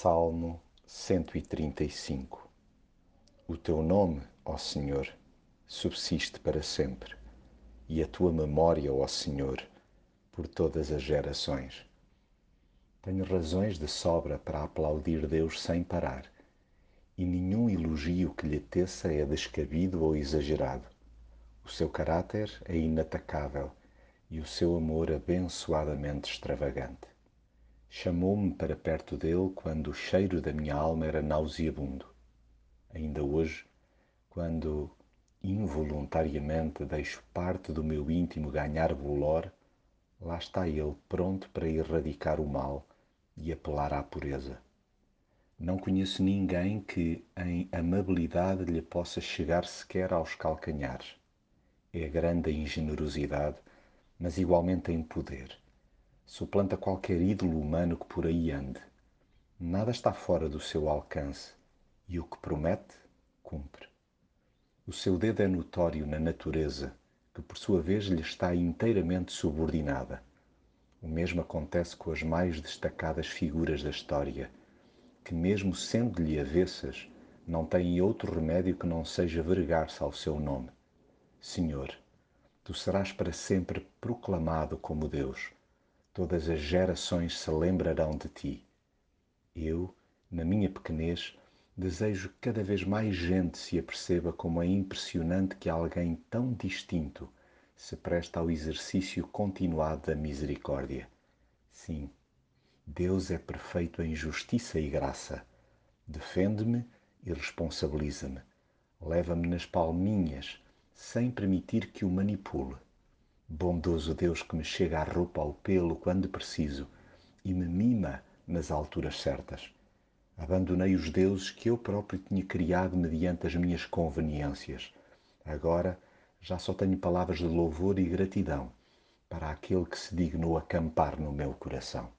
Salmo 135 O teu nome, ó Senhor, subsiste para sempre, e a tua memória, ó Senhor, por todas as gerações. Tenho razões de sobra para aplaudir Deus sem parar, e nenhum elogio que lhe teça é descabido ou exagerado. O seu caráter é inatacável e o seu amor abençoadamente extravagante. Chamou-me para perto dele quando o cheiro da minha alma era nauseabundo. Ainda hoje, quando involuntariamente deixo parte do meu íntimo ganhar bolor, lá está ele pronto para erradicar o mal e apelar à pureza. Não conheço ninguém que em amabilidade lhe possa chegar sequer aos calcanhares. É grande em generosidade, mas igualmente em poder suplanta qualquer ídolo humano que por aí ande. Nada está fora do seu alcance e o que promete, cumpre. O seu dedo é notório na natureza, que por sua vez lhe está inteiramente subordinada. O mesmo acontece com as mais destacadas figuras da história, que, mesmo sendo-lhe avessas, não têm outro remédio que não seja vergar-se ao seu nome. Senhor, tu serás para sempre proclamado como Deus todas as gerações se lembrarão de ti. Eu, na minha pequenez, desejo que cada vez mais gente se aperceba como é impressionante que alguém tão distinto se presta ao exercício continuado da misericórdia. Sim, Deus é perfeito em justiça e graça. Defende-me e responsabiliza-me. Leva-me nas palminhas, sem permitir que o manipule. Bondoso Deus que me chega a roupa ao pelo quando preciso e me mima nas alturas certas. Abandonei os deuses que eu próprio tinha criado mediante as minhas conveniências. Agora já só tenho palavras de louvor e gratidão para aquele que se dignou acampar no meu coração.